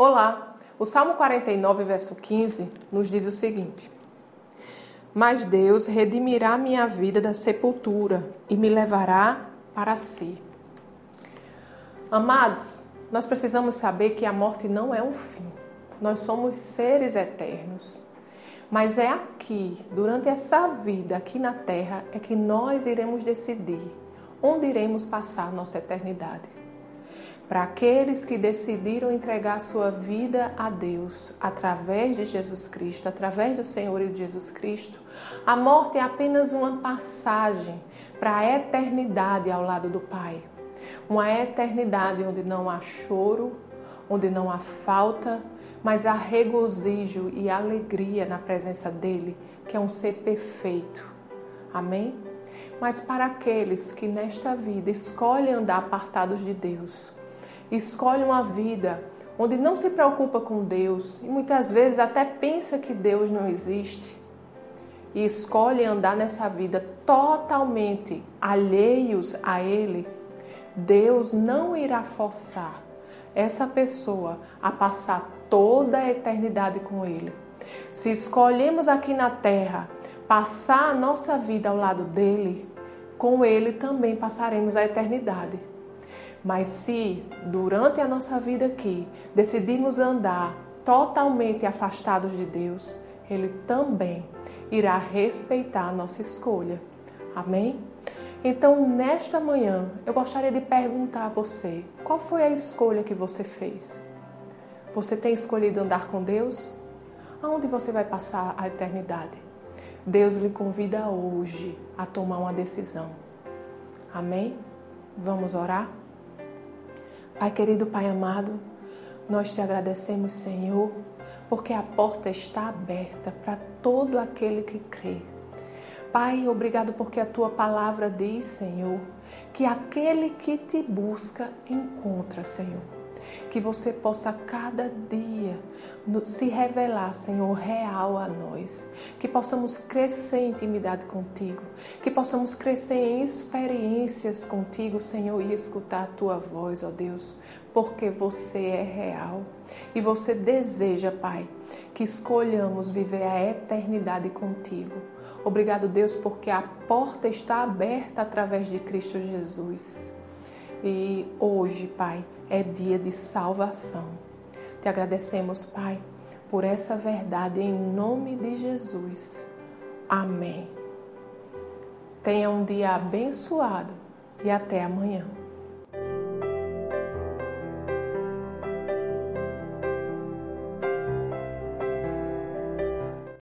Olá! O Salmo 49, verso 15, nos diz o seguinte: Mas Deus redimirá minha vida da sepultura e me levará para si. Amados, nós precisamos saber que a morte não é um fim. Nós somos seres eternos. Mas é aqui, durante essa vida, aqui na Terra, é que nós iremos decidir onde iremos passar nossa eternidade. Para aqueles que decidiram entregar sua vida a Deus através de Jesus Cristo, através do Senhor e de Jesus Cristo, a morte é apenas uma passagem para a eternidade ao lado do Pai. Uma eternidade onde não há choro, onde não há falta, mas há regozijo e alegria na presença dele, que é um ser perfeito. Amém? Mas para aqueles que nesta vida escolhem andar apartados de Deus, escolhe uma vida onde não se preocupa com Deus e muitas vezes até pensa que Deus não existe e escolhe andar nessa vida totalmente alheios a Ele, Deus não irá forçar essa pessoa a passar toda a eternidade com Ele. Se escolhemos aqui na terra passar a nossa vida ao lado dele, com Ele também passaremos a eternidade. Mas se durante a nossa vida aqui decidirmos andar totalmente afastados de Deus, Ele também irá respeitar a nossa escolha. Amém? Então, nesta manhã, eu gostaria de perguntar a você: qual foi a escolha que você fez? Você tem escolhido andar com Deus? Aonde você vai passar a eternidade? Deus lhe convida hoje a tomar uma decisão. Amém? Vamos orar? Pai querido, Pai amado, nós te agradecemos, Senhor, porque a porta está aberta para todo aquele que crê. Pai, obrigado porque a tua palavra diz, Senhor, que aquele que te busca encontra, Senhor que você possa cada dia se revelar, Senhor, real a nós, que possamos crescer em intimidade contigo, que possamos crescer em experiências contigo, Senhor, e escutar a tua voz, ó Deus, porque você é real e você deseja, Pai, que escolhamos viver a eternidade contigo. Obrigado, Deus, porque a porta está aberta através de Cristo Jesus. E hoje, Pai, é dia de salvação. Te agradecemos, Pai, por essa verdade em nome de Jesus. Amém. Tenha um dia abençoado e até amanhã.